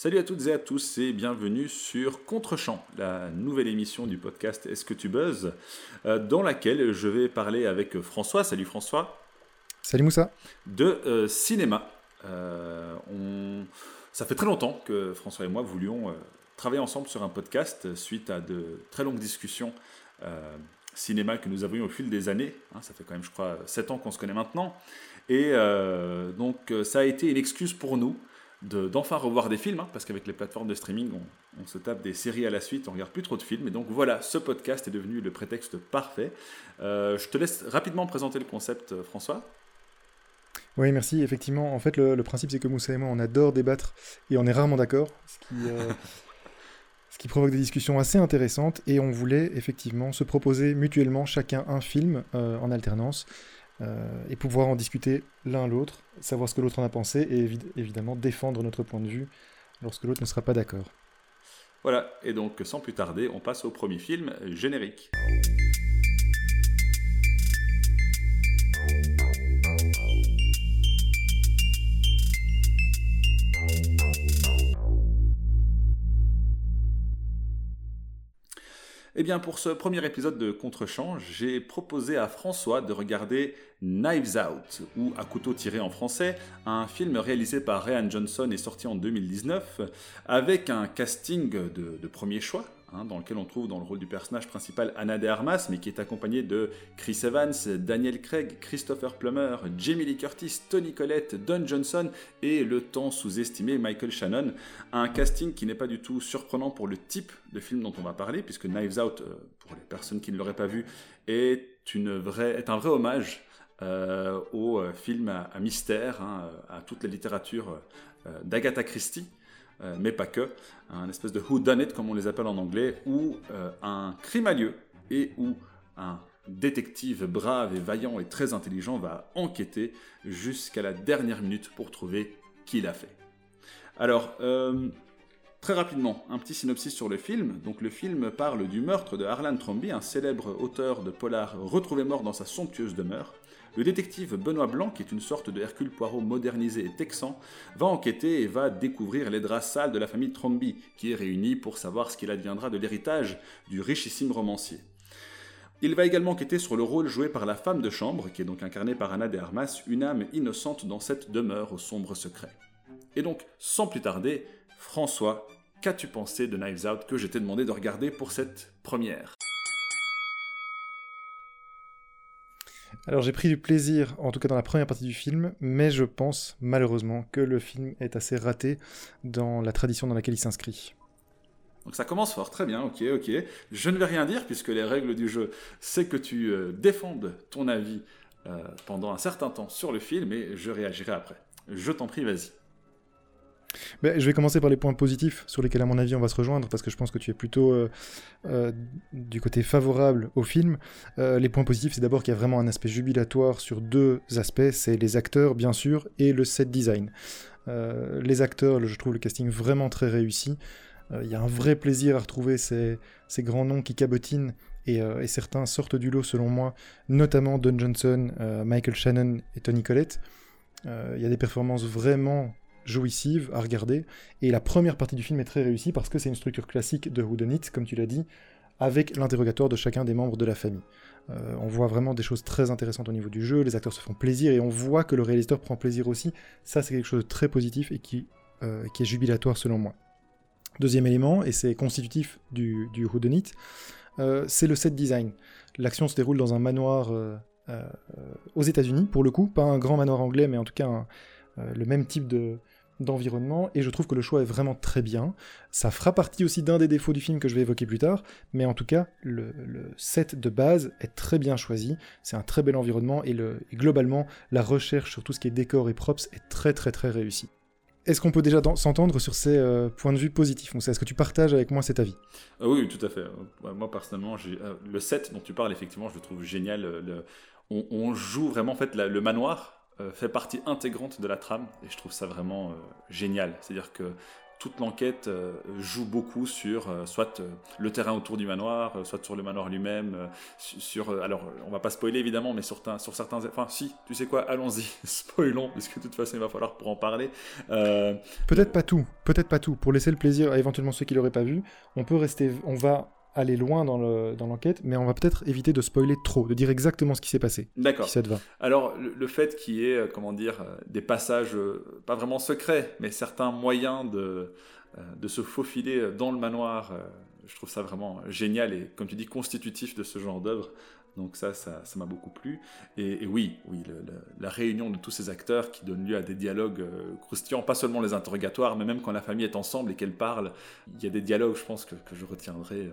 Salut à toutes et à tous et bienvenue sur Contrechamp, la nouvelle émission du podcast Est-ce que tu buzzes euh, dans laquelle je vais parler avec François. Salut François. Salut Moussa. De euh, cinéma. Euh, ça fait très longtemps que François et moi voulions travailler ensemble sur un podcast suite à de très longues discussions cinéma que nous avons eu au fil des années. Hein, ça fait quand même, je crois, 7 ans qu'on se connaît maintenant. Et donc ça a été une excuse pour nous d'enfin revoir des films, hein, parce qu'avec les plateformes de streaming, on, se tape des séries à la suite, on regarde plus trop de films. Et donc voilà, ce podcast est devenu le prétexte parfait. Euh, je te laisse rapidement présenter le concept, euh, François. Oui, merci. Effectivement, en fait, le, principe, c'est que Moussa et moi, on adore débattre et on est rarement d'accord, ce qui, euh, ce qui provoque des discussions assez intéressantes. Et on voulait effectivement se proposer mutuellement chacun un film en alternance euh, et pouvoir en discuter l'un l'autre, savoir ce que l'autre en a pensé et évidemment défendre notre point de vue lorsque l'autre ne sera pas d'accord. Voilà, et donc sans plus tarder, on passe au premier film générique. Eh bien, pour ce premier épisode de Contre-champ, j'ai proposé à François de regarder Knives Out, ou À couteau tiré en français, un film réalisé par Ryan Johnson et sorti en 2019, avec un casting de premier choix, Hein, dans lequel on trouve dans le rôle du personnage principal Anna de Armas, mais qui est accompagnée de Chris Evans, Daniel Craig, Christopher Plummer, Jamie Lee Curtis, Tony Collette, Don Johnson et le temps sous-estimé Michael Shannon. Un casting qui n'est pas du tout surprenant pour le type de film dont on va parler, puisque Knives Out, euh, pour les personnes qui ne l'auraient pas vu, est, un vrai hommage euh, au euh, film à, mystère, hein, à toute la littérature d'Agatha Christie. Euh, mais pas que, un espèce de who done it comme on les appelle en anglais, où euh, un crime a lieu et où un détective brave et vaillant et très intelligent va enquêter jusqu'à la dernière minute pour trouver qui l'a fait. Alors, euh, très rapidement, un petit synopsis sur le film. Donc, le film parle du meurtre de Harlan Tromby, un célèbre auteur de polar retrouvé mort dans sa somptueuse demeure. Le détective Benoît Blanc, qui est une sorte de Hercule Poirot modernisé et texan, va enquêter et va découvrir les draps sales de la famille Tromby, qui est réunie pour savoir ce qu'il adviendra de l'héritage du richissime romancier. Il va également enquêter sur le rôle joué par la femme de chambre, qui est donc incarnée par Anna de Armas, une âme innocente dans cette demeure au sombre secret. Et donc, sans plus tarder, François, qu'as-tu pensé de Knives Out que je t'ai demandé de regarder pour cette première? Alors j'ai pris du plaisir, en tout cas dans la première partie du film, mais je pense malheureusement que le film est assez raté dans la tradition dans laquelle il s'inscrit. Donc ça commence fort, très bien, ok, ok. Je ne vais rien dire puisque les règles du jeu, c'est que tu euh, défendes ton avis euh, pendant un certain temps sur le film et je réagirai après. Je t'en prie, vas-y. Ben, je vais commencer par les points positifs sur lesquels, à mon avis, on va se rejoindre, parce que je pense que tu es plutôt euh, euh, du côté favorable au film. Euh, les points positifs, c'est d'abord qu'il y a vraiment un aspect jubilatoire sur deux aspects, c'est les acteurs, bien sûr, et le set design. les acteurs, je trouve le casting vraiment très réussi. Il y a un vrai plaisir à retrouver ces, grands noms qui cabotinent et, et, certains sortent du lot selon moi, notamment Don Johnson, Michael Shannon et Tony Collette. Il y a des performances vraiment jouissive à regarder. Et la première partie du film est très réussie parce que c'est une structure classique de It, comme tu l'as dit, avec l'interrogatoire de chacun des membres de la famille. Euh, on voit vraiment des choses très intéressantes au niveau du jeu, les acteurs se font plaisir et on voit que le réalisateur prend plaisir aussi. Ça, c'est quelque chose de très positif et qui, euh, qui est jubilatoire selon moi. Deuxième élément, et c'est constitutif du, du euh, c'est le set design. L'action se déroule dans un manoir aux États-Unis, pour le coup, pas un grand manoir anglais, mais en tout cas le même type de, d'environnement, et je trouve que le choix est vraiment très bien. Ça fera partie aussi d'un des défauts du film que je vais évoquer plus tard, mais en tout cas, le, set de base est très bien choisi, c'est un très bel environnement, et, le, globalement, la recherche sur tout ce qui est décor et props est très très très réussie. Est-ce qu'on peut déjà s'entendre sur ces euh, points de vue positifs Est-ce que tu partages avec moi cet avis? Ah Oui, tout à fait. Moi, personnellement, euh, le set dont tu parles, effectivement, je le trouve génial. On, joue vraiment en fait le manoir euh, fait partie intégrante de la trame et je trouve ça vraiment euh, génial. C'est-à-dire que toute l'enquête joue beaucoup sur soit le terrain autour du manoir, soit sur le manoir lui-même, sur, alors on va pas spoiler évidemment, mais sur, sur certains, enfin si, tu sais quoi, allons-y, spoilons, puisque de toute façon il va falloir pour en parler. peut-être pas tout, peut-être pas tout, pour laisser le plaisir à éventuellement ceux qui l'auraient pas vu, on peut rester, on va aller loin dans l'enquête, dans mais on va peut-être éviter de spoiler trop, de dire exactement ce qui s'est passé. D'accord. Si ça te va. Alors, le, fait qu'il y ait, euh, comment dire, euh, des passages, euh, pas vraiment secrets, mais certains moyens de, de se faufiler dans le manoir, je trouve ça vraiment génial et, comme tu dis, constitutif de ce genre d'œuvre. Donc ça, ça, m'a beaucoup plu. Et, oui, oui, la réunion de tous ces acteurs qui donne lieu à des dialogues croustillants, pas seulement les interrogatoires, mais même quand la famille est ensemble et qu'elle parle, il y a des dialogues, je pense, que, que je retiendrai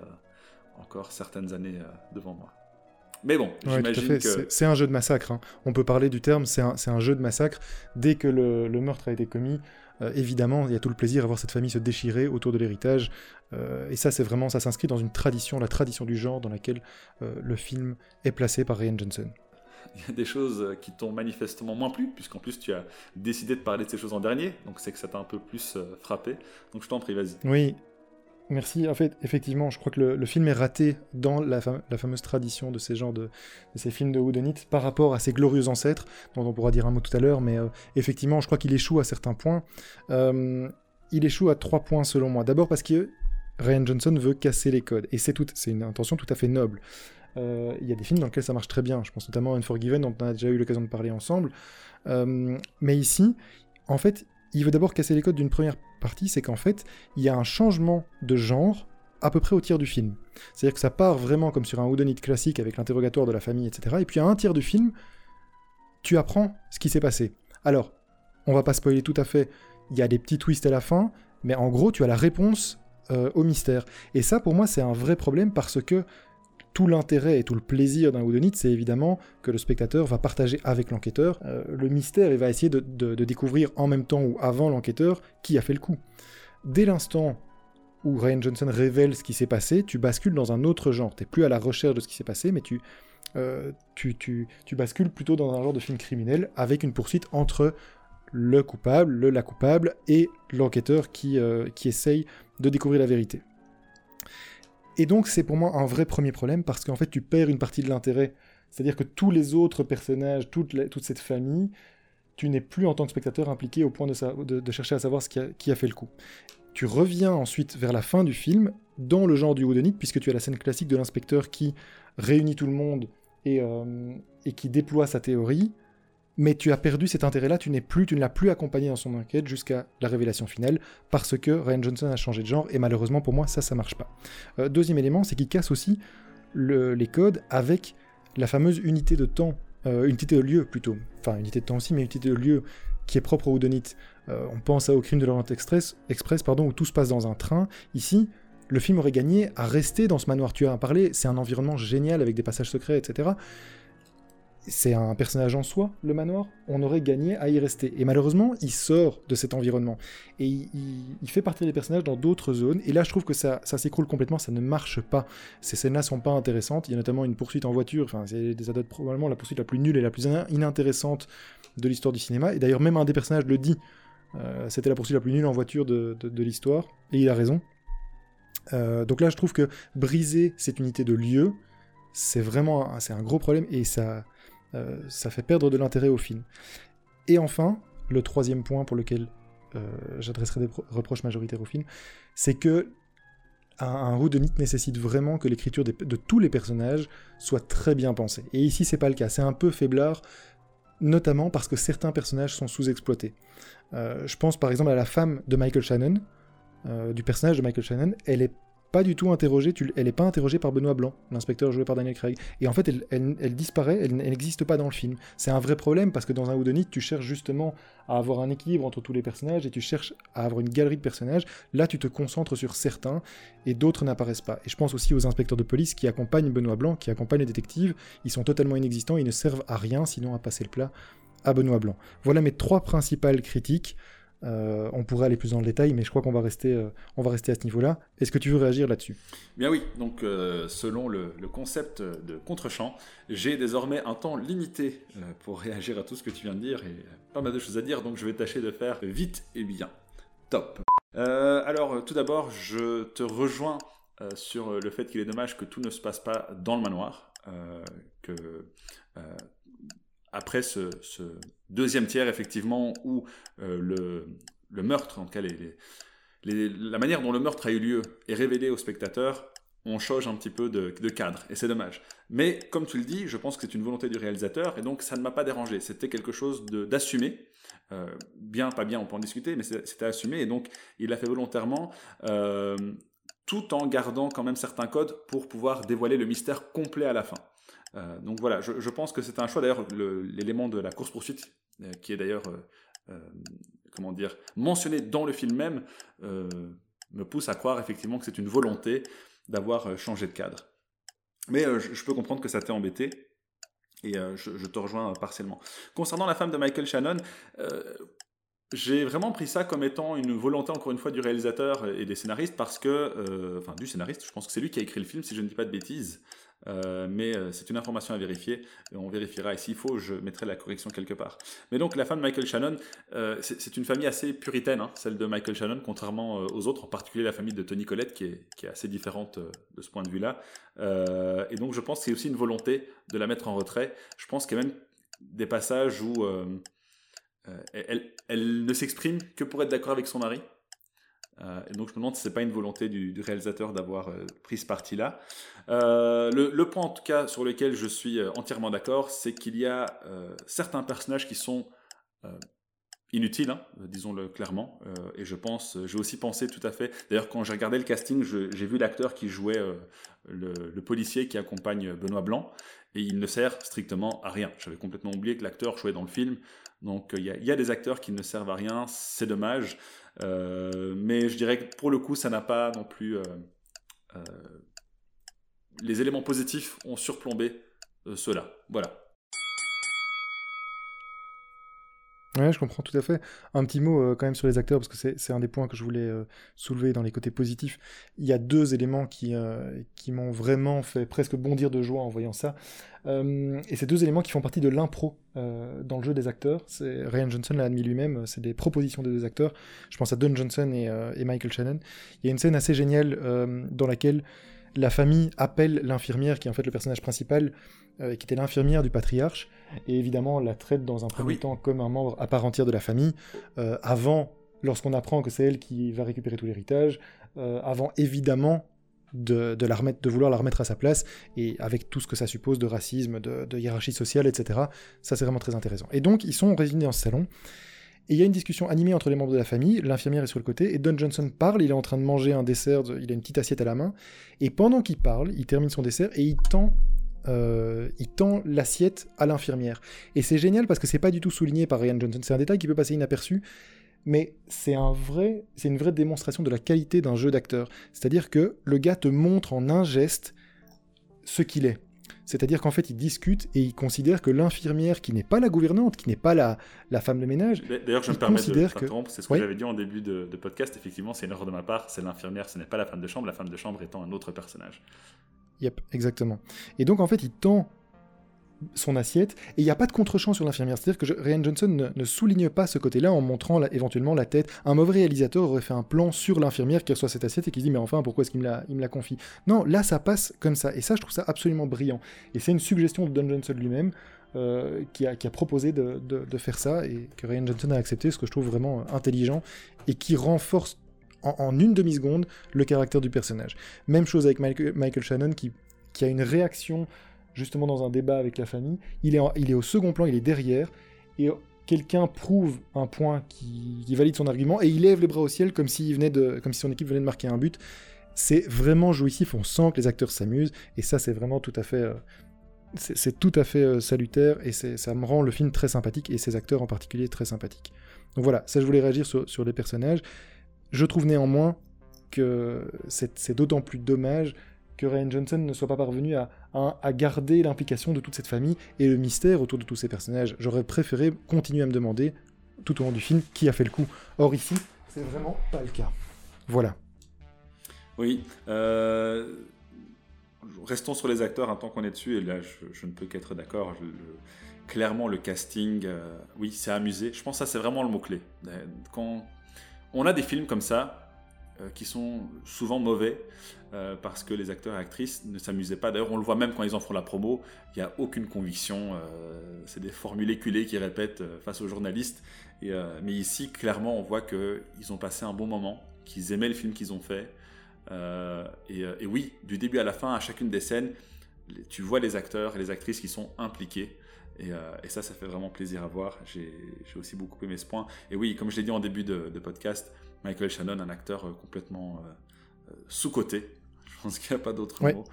encore certaines années euh, devant moi. Mais bon, j'imagine que... C'est un jeu de massacre. Hein. On peut parler du terme, c'est un, un, jeu de massacre. Dès que le, le meurtre a été commis, euh, évidemment, il y a tout le plaisir à voir cette famille se déchirer autour de l'héritage. Euh, et ça, c'est vraiment, ça s'inscrit dans une tradition, la tradition du genre dans laquelle le film est placé par Ryan Johnson. Il y a des choses qui t'ont manifestement moins plu, puisqu'en plus tu as décidé de parler de ces choses en dernier, donc c'est que ça t'a un peu plus frappé. Donc je t'en prie, vas-y. Oui, Merci. En fait, effectivement, je crois que le, film est raté dans la, fameuse tradition de ces genres de, ces films de par rapport à ses glorieux ancêtres, dont on pourra dire un mot tout à l'heure. Mais euh, effectivement, je crois qu'il échoue à certains points. Euh, il échoue à trois points selon moi. D'abord parce que Ryan Johnson veut casser les codes, et c'est c'est une intention tout à fait noble. Euh, il y a des films dans lesquels ça marche très bien. Je pense notamment à Unforgiven, dont on a déjà eu l'occasion de parler ensemble. mais ici, en fait, il veut d'abord casser les codes d'une première c'est qu'en fait, il y a un changement de genre à peu près au tiers du film. C'est-à-dire que ça part vraiment comme sur un Whodunit classique avec l'interrogatoire de la famille, etc. Et puis à un tiers du film, tu apprends ce qui s'est passé. Alors, on va pas spoiler tout à fait, il y a des petits twists à la fin, mais en gros, tu as la réponse euh, au mystère. Et ça, pour moi, c'est un vrai problème parce que tout l'intérêt et tout le plaisir d'un Whodunit, c'est évidemment que le spectateur va partager avec l'enquêteur euh, le mystère et va essayer de, découvrir en même temps ou avant l'enquêteur qui a fait le coup. Dès l'instant où Ryan Johnson révèle ce qui s'est passé, tu bascules dans un autre genre. Tu n'es plus à la recherche de ce qui s'est passé, mais euh, tu, tu, tu, bascules plutôt dans un genre de film criminel avec une poursuite entre le coupable, le la coupable et l'enquêteur qui, euh, qui essaye de découvrir la vérité. Et donc c'est pour moi un vrai premier problème parce qu'en fait tu perds une partie de l'intérêt. C'est-à-dire que tous les autres personnages, toute, cette famille, tu n'es plus en tant que spectateur impliqué au point de, chercher à savoir qui a, fait le coup. Tu reviens ensuite vers la fin du film dans le genre du Whodunit puisque tu as la scène classique de l'inspecteur qui réunit tout le monde et, euh, et qui déploie sa théorie mais tu as perdu cet intérêt-là, tu n'es plus, tu ne l'as plus accompagné dans son enquête jusqu'à la révélation finale, parce que Ryan Johnson a changé de genre, et malheureusement pour moi, ça, ça marche pas. Euh, deuxième élément, c'est qu'il casse aussi les codes avec la fameuse unité de temps, euh, unité de lieu plutôt, enfin unité de temps aussi, mais unité de lieu qui est propre au Donit. Euh, on pense au crime de l'Orient Express, Express pardon, où tout se passe dans un train. Ici, le film aurait gagné à rester dans ce manoir. Tu as parlé, c'est un environnement génial avec des passages secrets, etc c'est un personnage en soi, le manoir, on aurait gagné à y rester. Et malheureusement, il sort de cet environnement. Et il, fait partie des personnages dans d'autres zones. Et là, je trouve que ça, s'écroule complètement, ça ne marche pas. Ces scènes-là sont pas intéressantes. Il y a notamment une poursuite en voiture, enfin, c'est des adeptes probablement la poursuite la plus nulle et la plus inintéressante de l'histoire du cinéma. Et d'ailleurs, même un des personnages le dit. Euh, c'était la poursuite la plus nulle en voiture de, l'histoire. Et il a raison. Euh, donc là, je trouve que briser cette unité de lieu, c'est vraiment c'est un gros problème et ça, euh, ça fait perdre de l'intérêt au film. Et enfin, le troisième point pour lequel euh, j'adresserai des reproches majoritaires au film, c'est que un, un nécessite vraiment que l'écriture de tous les personnages soit très bien pensée. Et ici, c'est pas le cas. C'est un peu faiblard, notamment parce que certains personnages sont sous-exploités. Euh, je pense par exemple à la femme de Michael Shannon, du personnage de Michael Shannon. Elle est pas du tout interrogée, elle n'est pas interrogée par Benoît Blanc, l'inspecteur joué par Daniel Craig. Et en fait, elle, disparaît, elle, n'existe pas dans le film. C'est un vrai problème parce que dans un Whodunit, tu cherches justement à avoir un équilibre entre tous les personnages et tu cherches à avoir une galerie de personnages. Là, tu te concentres sur certains et d'autres n'apparaissent pas. Et je pense aussi aux inspecteurs de police qui accompagnent Benoît Blanc, qui accompagnent les détectives. Ils sont totalement inexistants, ils ne servent à rien sinon à passer le plat à Benoît Blanc. Voilà mes trois principales critiques. Euh, on pourrait aller plus dans le détail, mais je crois qu'on va rester, euh, va rester à ce niveau-là. Est-ce que tu veux réagir là-dessus? Bien oui. Donc, euh, selon le, concept de contre-champ, j'ai désormais un temps limité pour réagir à tout ce que tu viens de dire et pas mal de choses à dire. Donc, je vais tâcher de faire vite et bien. Top. alors, tout d'abord, je te rejoins sur le fait qu'il est dommage que tout ne se passe pas dans le manoir. que après ce, deuxième tiers, effectivement, où le, le, meurtre, en tout cas la manière dont le meurtre a eu lieu est révélée au spectateur, on change un petit peu de, cadre, et c'est dommage. Mais comme tu le dis, je pense que c'est une volonté du réalisateur, et donc ça ne m'a pas dérangé. C'était quelque chose d'assumé. Euh, bien, pas bien, on peut en discuter, mais c'était assumé, et donc il l'a fait volontairement, euh, tout en gardant quand même certains codes pour pouvoir dévoiler le mystère complet à la fin. Euh, donc voilà, je, pense que c'est un choix. D'ailleurs, l'élément de la course-poursuite, qui est d'ailleurs comment dire, mentionné dans le film même, euh, me pousse à croire effectivement que c'est une volonté d'avoir euh, changé de cadre. Mais euh, je, peux comprendre que ça t'ait embêté, et je, te rejoins partiellement. Concernant la femme de Michael Shannon, j'ai vraiment pris ça comme étant une volonté, encore une fois, du réalisateur et des scénaristes, parce que, enfin, du scénariste, je pense que c'est lui qui a écrit le film, si je ne dis pas de bêtises. Euh, mais euh, c'est une information à vérifier. Et on vérifiera. Et s'il faut, je mettrai la correction quelque part. Mais donc, la femme de Michael Shannon, euh, c'est une famille assez puritaine, hein, celle de Michael Shannon, contrairement aux autres, en particulier la famille de Tony Collette, qui est assez différente de ce point de vue-là. et donc, je pense que c'est aussi une volonté de la mettre en retrait. Je pense qu'il y a même des passages où elle, elle ne s'exprime que pour être d'accord avec son mari. Euh, donc je me demande si c'est pas une volonté du, réalisateur d'avoir euh, pris ce parti-là. Euh, le, point en tout cas sur lequel je suis entièrement d'accord, c'est qu'il y a certains personnages qui sont inutiles, hein, disons-le clairement. et je pense, j'ai aussi pensé tout à fait. D'ailleurs, quand j'ai regardé le casting, j'ai vu l'acteur qui jouait le, policier qui accompagne Benoît Blanc, et il ne sert strictement à rien. J'avais complètement oublié que l'acteur jouait dans le film. Donc il y, a des acteurs qui ne servent à rien, c'est dommage. Euh, mais je dirais que pour le coup, ça n'a pas non plus. Euh, euh, les éléments positifs ont surplombé cela. Voilà. Ouais, je comprends tout à fait. Un petit mot quand même sur les acteurs, parce que c'est un des points que je voulais soulever dans les côtés positifs. Il y a deux éléments qui, qui m'ont vraiment fait presque bondir de joie en voyant ça. Euh, et ces deux éléments qui font partie de l'impro euh, dans le jeu des acteurs. Ryan Johnson l'a admis lui-même, c'est des propositions des deux acteurs. Je pense à Don Johnson euh, et Michael Shannon. Il y a une scène assez géniale dans laquelle la famille appelle l'infirmière, qui est en fait le personnage principal, qui était l'infirmière du patriarche, et évidemment la traite dans un ah premier temps comme un membre à part entière de la famille, avant, lorsqu'on apprend que c'est elle qui va récupérer tout l'héritage, avant évidemment de, la remettre, de vouloir la remettre à sa place, et avec tout ce que ça suppose de racisme, de, hiérarchie sociale, etc. Ça, c'est vraiment très intéressant. Et donc, ils sont réunis dans ce salon, et il y a une discussion animée entre les membres de la famille, l'infirmière est sur le côté, et Don Johnson parle, il est en train de manger un dessert, il a une petite assiette à la main, et pendant qu'il parle, il termine son dessert, et il tend euh, il tend l'assiette à l'infirmière. Et c'est génial parce que c'est pas du tout souligné par Ryan Johnson. C'est un détail qui peut passer inaperçu, mais c'est un vrai, c'est une vraie démonstration de la qualité d'un jeu d'acteur. C'est-à-dire que le gars te montre en un geste ce qu'il est. C'est-à-dire qu'en fait, il discute et il considère que l'infirmière, qui n'est pas la gouvernante, qui n'est pas la, la femme de ménage. D'ailleurs, je me permets de t'interrompre, c'est ce que j'avais dit en début de, de podcast. Effectivement, c'est une erreur de ma part, c'est l'infirmière, ce n'est pas la femme de chambre, la femme de chambre étant un autre personnage. Yep, exactement. Et donc, en fait, il tend son assiette, et il n'y a pas de contre-champ sur l'infirmière. C'est-à-dire que Ryan Johnson ne, souligne pas ce côté-là en montrant éventuellement la tête. Un mauvais réalisateur aurait fait un plan sur l'infirmière qui reçoit cette assiette et qui se dit mais enfin pourquoi est-ce qu'il me la, confie? Non, là ça passe comme ça, et ça je trouve ça absolument brillant. Et c'est une suggestion de Don Johnson lui-même. Euh, qui, a, proposé de, faire ça et que Ryan Johnson a accepté, ce que je trouve vraiment intelligent et qui renforce en, une demi-seconde le caractère du personnage. Même chose avec Michael, Shannon qui, qui a une réaction justement dans un débat avec la famille. Il est, il est au second plan, il est derrière, et quelqu'un prouve un point qui, valide son argument, et il lève les bras au ciel comme, s'il venait de, comme si son équipe venait de marquer un but. C'est vraiment jouissif, on sent que les acteurs s'amusent, et ça c'est vraiment tout à fait... Euh, c'est tout à fait euh, salutaire, et ça me rend le film très sympathique, et ses acteurs en particulier très sympathiques. Donc voilà, ça je voulais réagir sur, sur les personnages. Je trouve néanmoins que c'est d'autant plus dommage que Ryan Johnson ne soit pas parvenu à, garder l'implication de toute cette famille et le mystère autour de tous ces personnages. J'aurais préféré continuer à me demander, tout au long du film, qui a fait le coup. Or ici, c'est vraiment pas le cas. Voilà. Oui. Euh, restons sur les acteurs un tant qu'on est dessus, et là je, ne peux qu'être d'accord. Clairement, le casting, euh, oui, c'est amusé. Je pense que ça c'est vraiment le mot-clé. Quand on a des films comme ça, qui sont souvent mauvais parce que les acteurs et actrices ne s'amusaient pas. D'ailleurs, on le voit même quand ils en font la promo, il n'y a aucune conviction. c'est des formules éculées qu'ils répètent face aux journalistes. Mais ici, clairement, on voit qu'ils ont passé un bon moment, qu'ils aimaient le film qu'ils ont fait. Et, oui, du début à la fin, à chacune des scènes, tu vois les acteurs et les actrices qui sont impliqués. Euh, et, ça, ça fait vraiment plaisir à voir. J'ai aussi beaucoup aimé ce point. Et oui, comme je l'ai dit en début de, podcast, Michael Shannon, un acteur euh, complètement euh, sous-coté. Je pense qu'il n'y a pas d'autre mot.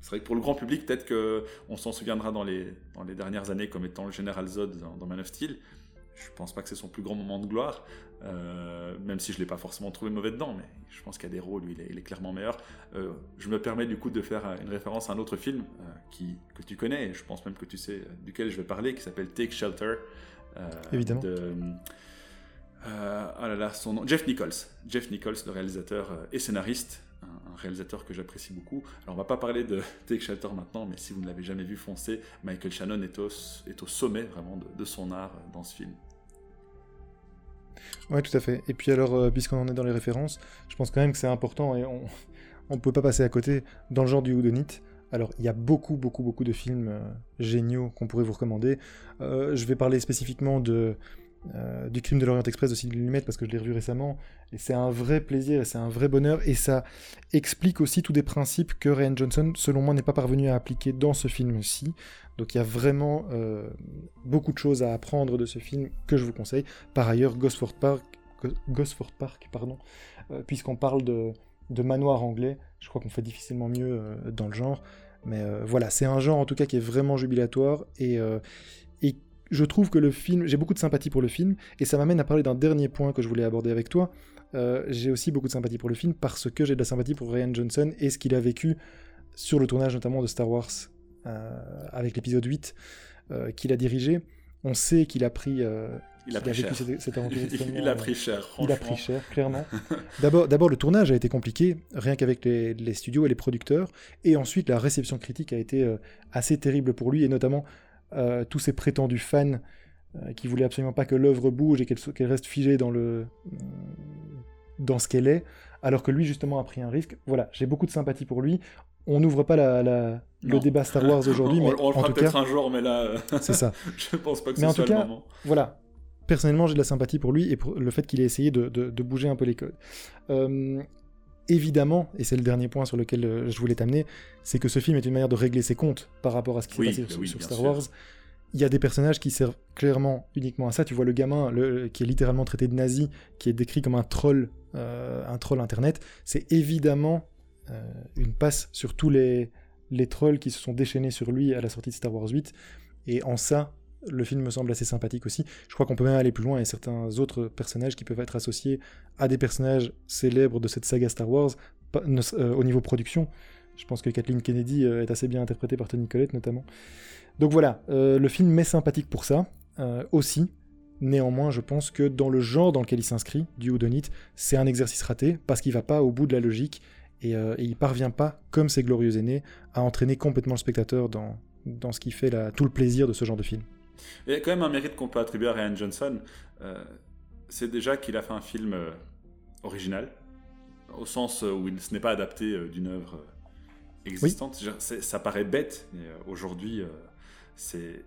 c'est vrai que pour le grand public, peut-être qu'on s'en souviendra dans les, dans les dernières années comme étant le général Zod dans, dans Man of Steel. Je pense pas que c'est son plus grand moment de gloire, euh, même si je l'ai pas forcément trouvé mauvais dedans, mais je pense qu'il y a des rôles où il est, clairement meilleur. Euh, je me permets du coup de faire une référence à un autre film euh, qui, que tu connais, et je pense même que tu sais duquel je vais parler, qui s'appelle Take Shelter. Évidemment. De, oh là là, son nom, Jeff Nichols. Jeff Nichols, le réalisateur et scénariste, un, réalisateur que j'apprécie beaucoup. Alors on va pas parler de Take Shelter maintenant, mais si vous ne l'avez jamais vu, foncez. Michael Shannon est au, est au sommet vraiment de son art dans ce film. Ouais, tout à fait. Et puis alors, euh, puisqu'on en est dans les références, je pense quand même que c'est important et on ne peut pas passer à côté dans le genre du Houdonite. Alors, il y a beaucoup, beaucoup, beaucoup de films euh, géniaux qu'on pourrait vous recommander. Euh, je vais parler spécifiquement de euh, du crime de l'Orient Express de Sidney Lumet parce que je l'ai revu récemment et c'est un vrai plaisir et c'est un vrai bonheur et ça explique aussi tous des principes que Ryan Johnson selon moi n'est pas parvenu à appliquer dans ce film-ci. Donc il y a vraiment euh, beaucoup de choses à apprendre de ce film que je vous conseille. Par ailleurs Gosford Park Gosford Park pardon euh, puisqu'on parle de, de, manoir anglais je crois qu'on fait difficilement mieux dans le genre. Mais voilà c'est un genre en tout cas qui est vraiment jubilatoire et je trouve que le film, j'ai beaucoup de sympathie pour le film, et ça m'amène à parler d'un dernier point que je voulais aborder avec toi. Euh, j'ai aussi beaucoup de sympathie pour le film parce que j'ai de la sympathie pour Ryan Johnson et ce qu'il a vécu sur le tournage notamment de Star Wars euh, avec l'épisode 8 euh, qu'il a dirigé. On sait qu'il a pris, il a pris cher. Cette, aventure il a pris cher. Il a pris cher, clairement. D'abord, le tournage a été compliqué, rien qu'avec les, les, studios et les producteurs, et ensuite la réception critique a été assez terrible pour lui, et notamment euh, tous ces prétendus fans euh, qui voulaient absolument pas que l'œuvre bouge et qu'elle reste figée dans, le, dans ce qu'elle est, alors que lui justement a pris un risque. Voilà, j'ai beaucoup de sympathie pour lui. On n'ouvre pas la, le débat Star Wars aujourd'hui, mais on, le fera peut-être un jour, mais là, c'est ça. je pense pas que mais ce en soit tout cas, le moment. Voilà, personnellement, j'ai de la sympathie pour lui et pour le fait qu'il ait essayé de, de, bouger un peu les codes. Euh, évidemment, et c'est le dernier point sur lequel euh, je voulais t'amener, c'est que ce film est une manière de régler ses comptes par rapport à ce qui s'est passé bah sur, Star Wars. Il y a des personnages qui servent clairement uniquement à ça. Tu vois le gamin le, qui est littéralement traité de nazi, qui est décrit comme un troll, euh, un troll internet. C'est évidemment euh, une passe sur tous les, les trolls qui se sont déchaînés sur lui à la sortie de Star Wars 8. Et en ça, le film me semble assez sympathique aussi. Je crois qu'on peut même aller plus loin et certains autres personnages qui peuvent être associés à des personnages célèbres de cette saga Star Wars euh, au niveau production. Je pense que Kathleen Kennedy euh, est assez bien interprétée par Tony Collette notamment. Donc voilà, euh, le film m'est sympathique pour ça aussi. Néanmoins, je pense que dans le genre dans lequel il s'inscrit, du Houdonite, c'est un exercice raté parce qu'il va pas au bout de la logique et, et il parvient pas, comme ses glorieux aînés, à entraîner complètement le spectateur dans, ce qui fait tout le plaisir de ce genre de film. Il y a quand même un mérite qu'on peut attribuer à Ryan Johnson. Euh, c'est déjà qu'il a fait un film euh, original, au sens où il, ce n'est pas adapté euh, d'une œuvre existante. Ça paraît bête, mais aujourd'hui, c'est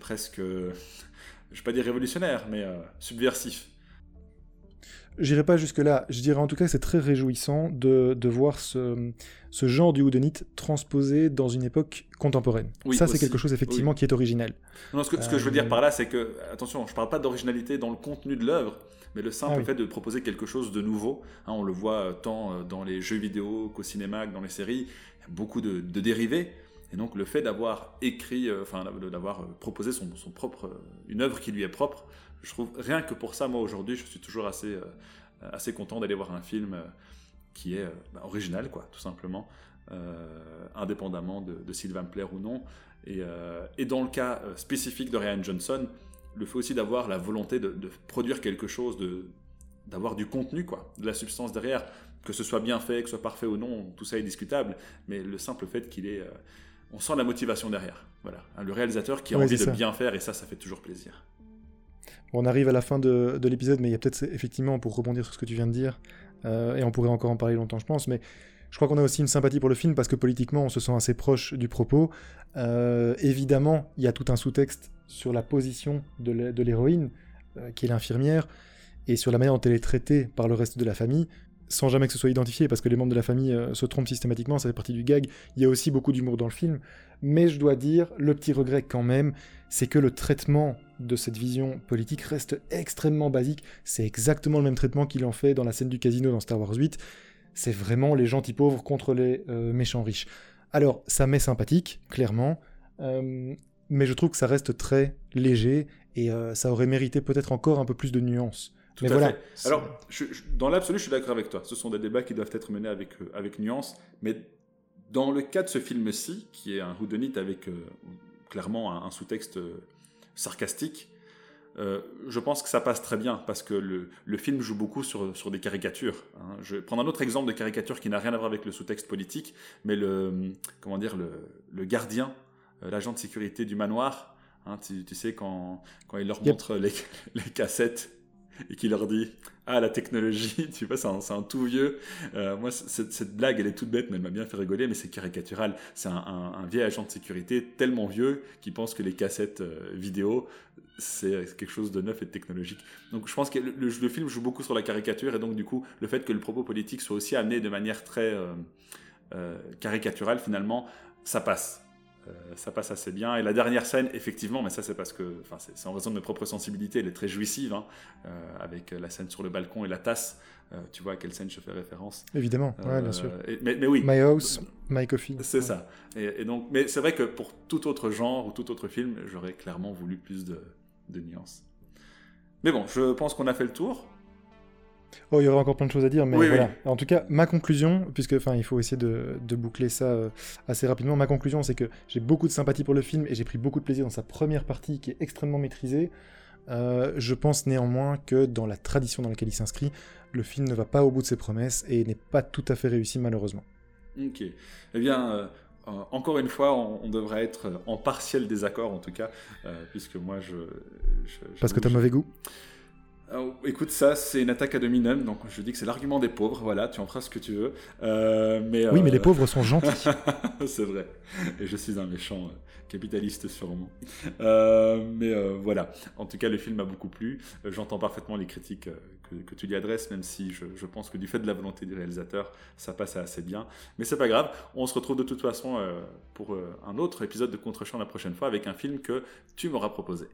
presque, je ne vais pas dire révolutionnaire, mais subversif. J'irai pas jusque-là. Je dirais en tout cas que c'est très réjouissant de, de voir ce, ce, genre du houdonite transposé dans une époque contemporaine. ça, c'est quelque chose effectivement qui est original. Non, ce que, ce que je veux dire par là, c'est que, attention, je parle pas d'originalité dans le contenu de l'œuvre, mais le simple ah fait de proposer quelque chose de nouveau. Hein, on le voit euh, tant euh, dans les jeux vidéo qu'au cinéma, que dans les séries. Il y a beaucoup de, de dérivés. Et donc le fait d'avoir écrit, euh, enfin d'avoir proposé son, son, propre, une œuvre qui lui est propre, je trouve rien que pour ça, moi aujourd'hui, je suis toujours assez, euh, assez content d'aller voir un film euh, qui est euh, bah, original, quoi, tout simplement, indépendamment de, s'il va me plaire ou non. Et, et dans le cas spécifique de Ryan Johnson, le fait aussi d'avoir la volonté de, produire quelque chose, de, d'avoir du contenu, quoi, de la substance derrière, que ce soit bien fait, que ce soit parfait ou non, tout ça est discutable, mais le simple fait qu'il est... on sent la motivation derrière. Voilà, le réalisateur qui a envie de bien faire, et ça, ça fait toujours plaisir. On arrive à la fin de, l'épisode, mais il y a peut-être effectivement, pour rebondir sur ce que tu viens de dire, et on pourrait encore en parler longtemps, je pense, mais je crois qu'on a aussi une sympathie pour le film parce que politiquement, on se sent assez proche du propos. évidemment, il y a tout un sous-texte sur la position de l'héroïne, qui est l'infirmière, et sur la manière dont elle est traitée par le reste de la famille sans jamais que ce soit identifié, parce que les membres de la famille euh, se trompent systématiquement, ça fait partie du gag. Il y a aussi beaucoup d'humour dans le film. Mais je dois dire, le petit regret quand même, c'est que le traitement de cette vision politique reste extrêmement basique. C'est exactement le même traitement qu'il en fait dans la scène du casino dans Star Wars 8. C'est vraiment les gentils pauvres contre les euh, méchants riches. Alors, ça m'est sympathique, clairement, euh, mais je trouve que ça reste très léger et ça aurait mérité peut-être encore un peu plus de nuances. Tout à fait. Alors, dans l'absolu, je suis d'accord avec toi. Ce sont des débats qui doivent être menés avec, euh, avec nuance. Mais dans le cas de ce film-ci, qui est un whodunit avec euh, clairement un, sous-texte euh, sarcastique, je pense que ça passe très bien parce que le, le film joue beaucoup sur, sur des caricatures. Hein. Je vais prendre un autre exemple de caricature qui n'a rien à voir avec le sous-texte politique, mais le, comment dire, le, le gardien, l'agent de sécurité du manoir, hein, tu, tu, sais, quand, quand il leur montre les, les cassettes et qui leur dit ah la technologie tu vois c'est un, tout vieux. Euh, moi cette, blague elle est toute bête mais elle m'a bien fait rigoler mais c'est caricatural. C'est un, vieil agent de sécurité tellement vieux qui pense que les cassettes euh, vidéo c'est quelque chose de neuf et de technologique. Donc je pense que le, film joue beaucoup sur la caricature et donc du coup le fait que le propos politique soit aussi amené de manière très euh, caricaturale finalement ça passe ça passe assez bien. Et la dernière scène, effectivement, mais ça c'est parce que, enfin, c'est en raison de mes propres sensibilités, elle est très jouissive, hein, euh, avec la scène sur le balcon et la tasse. Euh, tu vois à quelle scène je fais référence Évidemment, ouais, bien sûr. mais, mais, oui. My House, My Coffee. C'est ça. Et, donc, mais c'est vrai que pour tout autre genre ou tout autre film, j'aurais clairement voulu plus de, de nuances. Mais bon, je pense qu'on a fait le tour. Oh, il y aurait encore plein de choses à dire, mais voilà. En tout cas, ma conclusion, puisque enfin, il faut essayer de, boucler ça euh, assez rapidement. Ma conclusion, c'est que j'ai beaucoup de sympathie pour le film et j'ai pris beaucoup de plaisir dans sa première partie qui est extrêmement maîtrisée. Euh, je pense néanmoins que dans la tradition dans laquelle il s'inscrit, le film ne va pas au bout de ses promesses et n'est pas tout à fait réussi malheureusement. Ok. Eh bien, euh, encore une fois, on, devrait être en partiel désaccord en tout cas, puisque moi je. Parce que tu as mauvais goût euh, écoute, ça, c'est une attaque à dominem, donc je dis que c'est l'argument des pauvres, voilà, tu en feras ce que tu veux. Euh, mais, oui, mais les euh, pauvres sont gentils. c'est vrai, et je suis un méchant capitaliste sûrement. mais voilà, en tout cas, le film m'a beaucoup plu. J'entends parfaitement les critiques que, tu lui adresses, même si je, je, pense que du fait de la volonté du réalisateur, ça passe assez bien. Mais c'est pas grave, on se retrouve de toute façon pour un autre épisode de Contre-champ la prochaine fois avec un film que tu m'auras proposé.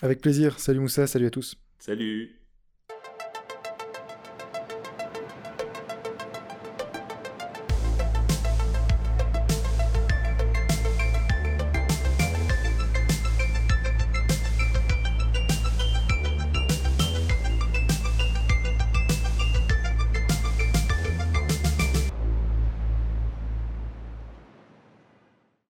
Avec plaisir, salut Moussa, salut à tous. Salut